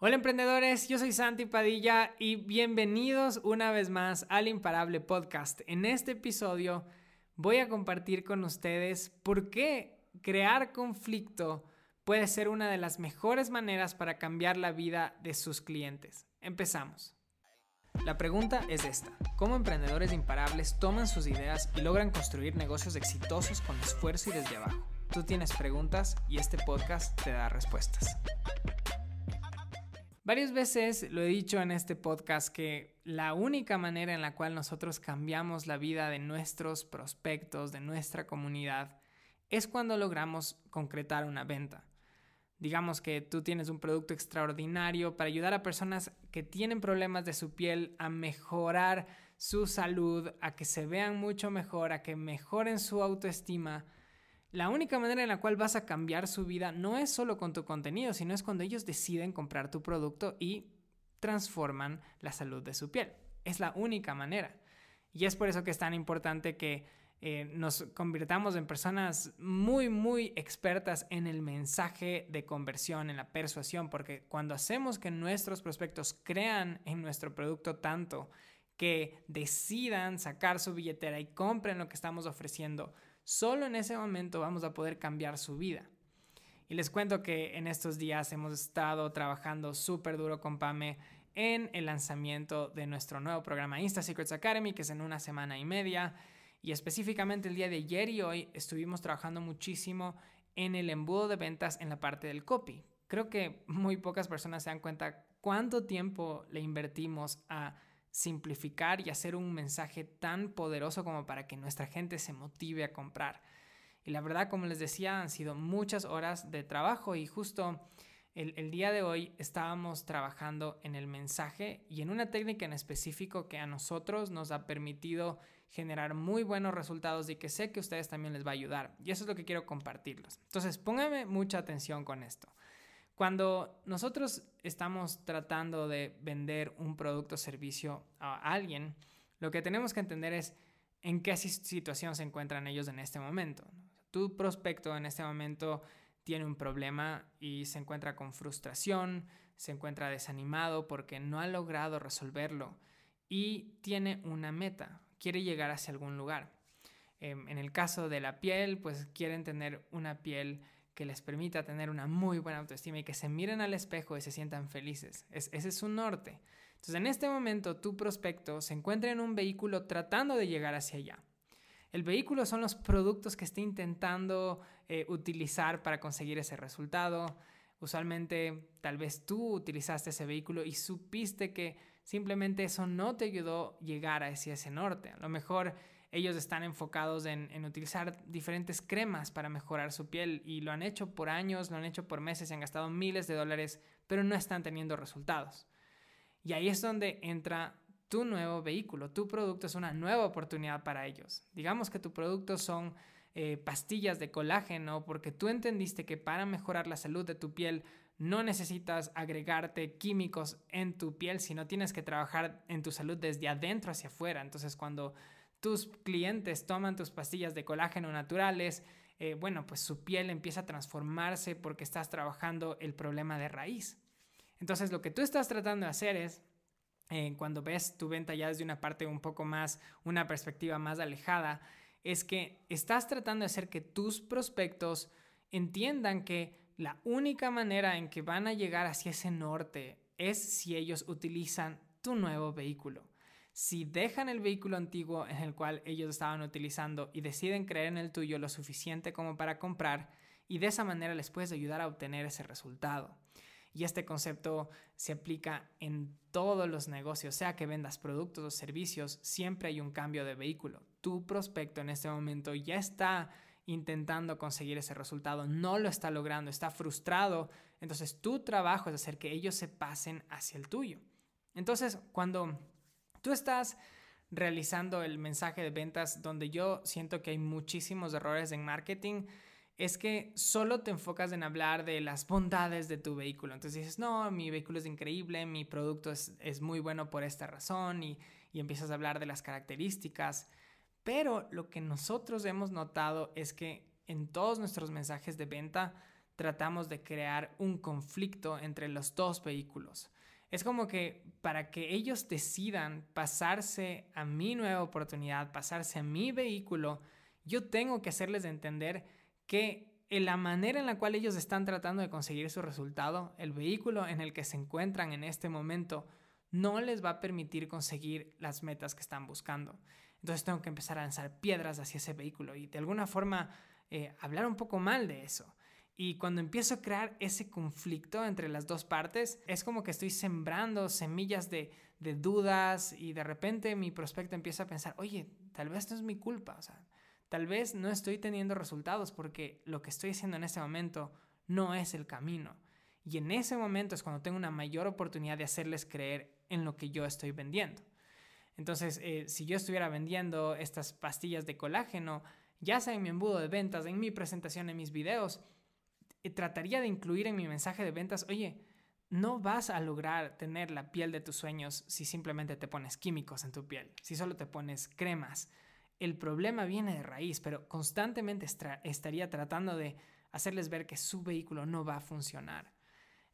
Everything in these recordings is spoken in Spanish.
Hola emprendedores, yo soy Santi Padilla y bienvenidos una vez más al Imparable Podcast. En este episodio voy a compartir con ustedes por qué crear conflicto puede ser una de las mejores maneras para cambiar la vida de sus clientes. Empezamos. La pregunta es esta. ¿Cómo emprendedores imparables toman sus ideas y logran construir negocios exitosos con esfuerzo y desde abajo? Tú tienes preguntas y este podcast te da respuestas. Varias veces lo he dicho en este podcast que la única manera en la cual nosotros cambiamos la vida de nuestros prospectos, de nuestra comunidad, es cuando logramos concretar una venta. Digamos que tú tienes un producto extraordinario para ayudar a personas que tienen problemas de su piel a mejorar su salud, a que se vean mucho mejor, a que mejoren su autoestima la única manera en la cual vas a cambiar su vida no es solo con tu contenido, sino es cuando ellos deciden comprar tu producto y transforman la salud de su piel. Es la única manera. Y es por eso que es tan importante que eh, nos convirtamos en personas muy, muy expertas en el mensaje de conversión, en la persuasión, porque cuando hacemos que nuestros prospectos crean en nuestro producto tanto que decidan sacar su billetera y compren lo que estamos ofreciendo, Solo en ese momento vamos a poder cambiar su vida. Y les cuento que en estos días hemos estado trabajando súper duro con Pame en el lanzamiento de nuestro nuevo programa Insta Secrets Academy, que es en una semana y media. Y específicamente el día de ayer y hoy estuvimos trabajando muchísimo en el embudo de ventas en la parte del copy. Creo que muy pocas personas se dan cuenta cuánto tiempo le invertimos a simplificar y hacer un mensaje tan poderoso como para que nuestra gente se motive a comprar. Y la verdad, como les decía, han sido muchas horas de trabajo y justo el, día de hoy estábamos trabajando en el mensaje y en una técnica en específico que a nosotros nos ha permitido generar muy buenos resultados y que sé que a ustedes también les va a ayudar. Y eso es lo que quiero compartirlos. Entonces, pónganme mucha atención con esto. Cuando nosotros estamos tratando de vender un producto o servicio a alguien, lo que tenemos que entender es en qué situación se encuentran ellos en este momento. Tu prospecto en este momento tiene un problema y se encuentra con frustración, se encuentra desanimado porque no ha logrado resolverlo y tiene una meta, quiere llegar hacia algún lugar. Em, en el caso de la piel, pues quieren tener una piel que les permita tener una muy buena autoestima y que se miren al espejo y se sientan felices. ese es su norte. Entonces, en este momento, tu prospecto se encuentra en un vehículo tratando de llegar hacia allá. El vehículo son los productos que está intentando eh, utilizar para conseguir ese resultado. Usualmente tal vez tú utilizaste ese vehículo y supiste que simplemente eso no te ayudó a llegar hacia ese norte. A lo mejor ellos están enfocados en, utilizar diferentes cremas para mejorar su piel y lo han hecho por años, lo han hecho por meses, se han gastado miles de dólares, pero no están teniendo resultados. Y ahí es donde entra tu nuevo vehículo, tu producto es una nueva oportunidad para ellos. Digamos que tu producto son eh, pastillas de colágeno porque tú entendiste que para mejorar la salud de tu piel no necesitas agregarte químicos en tu piel, sino tienes que trabajar en tu salud desde adentro hacia afuera. Entonces cuando tus clientes toman tus pastillas de colágeno naturales, eh, bueno, pues su piel empieza a transformarse porque estás trabajando el problema de raíz. Entonces lo que tú estás tratando de hacer es, eh, cuando ves tu venta ya desde una parte un poco más, una perspectiva más alejada, es que estás tratando de hacer que tus prospectos entiendan que la única manera en que van a llegar hacia ese norte es si ellos utilizan tu nuevo vehículo. Si dejan el vehículo antiguo en el cual ellos estaban utilizando y deciden creer en el tuyo lo suficiente como para comprar, y de esa manera les puedes ayudar a obtener ese resultado. Y este concepto se aplica en todos los negocios, sea que vendas productos o servicios, siempre hay un cambio de vehículo. Tu prospecto en este momento ya está intentando conseguir ese resultado, no lo está logrando, está frustrado, entonces tu trabajo es hacer que ellos se pasen hacia el tuyo. Entonces, cuando Tú estás realizando el mensaje de ventas donde yo siento que hay muchísimos errores en marketing es que solo te enfocas en hablar de las bondades de tu vehículo. Entonces dices, no, mi vehículo es increíble, mi producto es, muy bueno por esta razón y, y empiezas a hablar de las características. Pero lo que nosotros hemos notado es que en todos nuestros mensajes de venta tratamos de crear un conflicto entre los dos vehículos. Es como que para que ellos decidan pasarse a mi nueva oportunidad, pasarse a mi vehículo, yo tengo que hacerles entender que en la manera en la cual ellos están tratando de conseguir su resultado, el vehículo en el que se encuentran en este momento, no les va a permitir conseguir las metas que están buscando. Entonces tengo que empezar a lanzar piedras hacia ese vehículo y de alguna forma eh, hablar un poco mal de eso. Y cuando empiezo a crear ese conflicto entre las dos partes, es como que estoy sembrando semillas de, de dudas y de repente mi prospecto empieza a pensar, oye, tal vez no es mi culpa, o sea, tal vez no estoy teniendo resultados porque lo que estoy haciendo en este momento no es el camino. Y en ese momento es cuando tengo una mayor oportunidad de hacerles creer en lo que yo estoy vendiendo. Entonces, eh, si yo estuviera vendiendo estas pastillas de colágeno, ya sea en mi embudo de ventas, en mi presentación, en mis videos, trataría de incluir en mi mensaje de ventas, oye, no vas a lograr tener la piel de tus sueños si simplemente te pones químicos en tu piel, si solo te pones cremas. El problema viene de raíz, pero constantemente estaría tratando de hacerles ver que su vehículo no va a funcionar.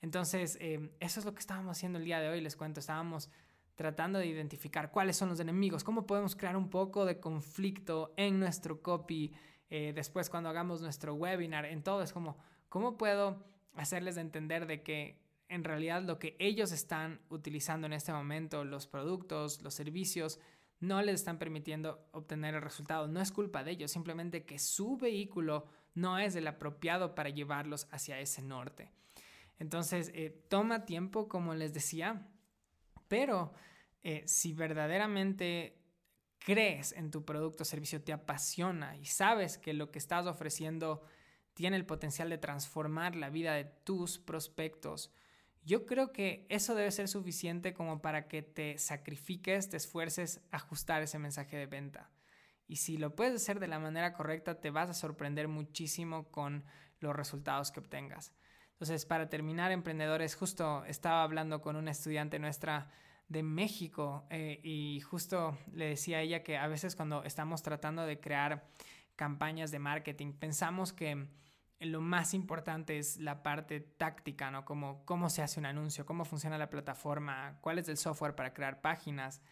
Entonces, eh, eso es lo que estábamos haciendo el día de hoy, les cuento, estábamos tratando de identificar cuáles son los enemigos, cómo podemos crear un poco de conflicto en nuestro copy, eh, después cuando hagamos nuestro webinar, en todo es como, ¿cómo puedo hacerles entender de que en realidad lo que ellos están utilizando en este momento, los productos, los servicios, no les están permitiendo obtener el resultado. No es culpa de ellos, simplemente que su vehículo no es el apropiado para llevarlos hacia ese norte. Entonces, eh, toma tiempo, como les decía, pero eh, si verdaderamente crees en tu producto o servicio, te apasiona y sabes que lo que estás ofreciendo tiene el potencial de transformar la vida de tus prospectos, yo creo que eso debe ser suficiente como para que te sacrifiques, te esfuerces a ajustar ese mensaje de venta. Y si lo puedes hacer de la manera correcta, te vas a sorprender muchísimo con los resultados que obtengas. Entonces, para terminar, emprendedores, justo estaba hablando con una estudiante nuestra de México eh, y justo le decía a ella que a veces cuando estamos tratando de crear campañas de marketing, pensamos que lo más importante es la parte táctica, ¿no? Como cómo se hace un anuncio, cómo funciona la plataforma, cuál es el software para crear páginas.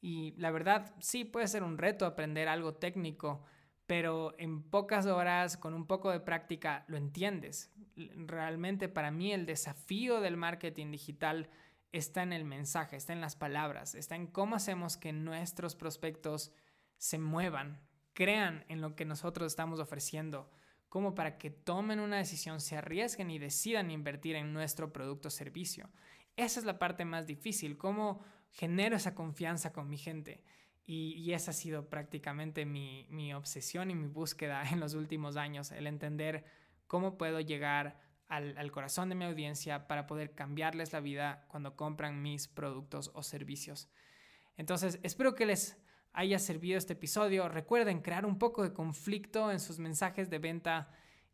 Y la verdad, sí puede ser un reto aprender algo técnico, pero en pocas horas, con un poco de práctica, lo entiendes. Realmente para mí el desafío del marketing digital está en el mensaje, está en las palabras, está en cómo hacemos que nuestros prospectos se muevan, crean en lo que nosotros estamos ofreciendo, como para que tomen una decisión, se arriesguen y decidan invertir en nuestro producto o servicio. Esa es la parte más difícil, cómo genero esa confianza con mi gente. Y, esa ha sido prácticamente mi, mi, obsesión y mi búsqueda en los últimos años, el entender cómo puedo llegar al, al, corazón de mi audiencia para poder cambiarles la vida cuando compran mis productos o servicios. Entonces, espero que les haya servido este episodio. Recuerden crear un poco de conflicto en sus mensajes de venta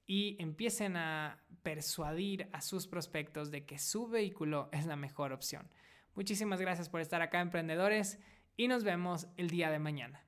y empiecen a persuadir a sus prospectos de que su vehículo es la mejor opción. Muchísimas gracias por estar acá, emprendedores y nos vemos el día de mañana.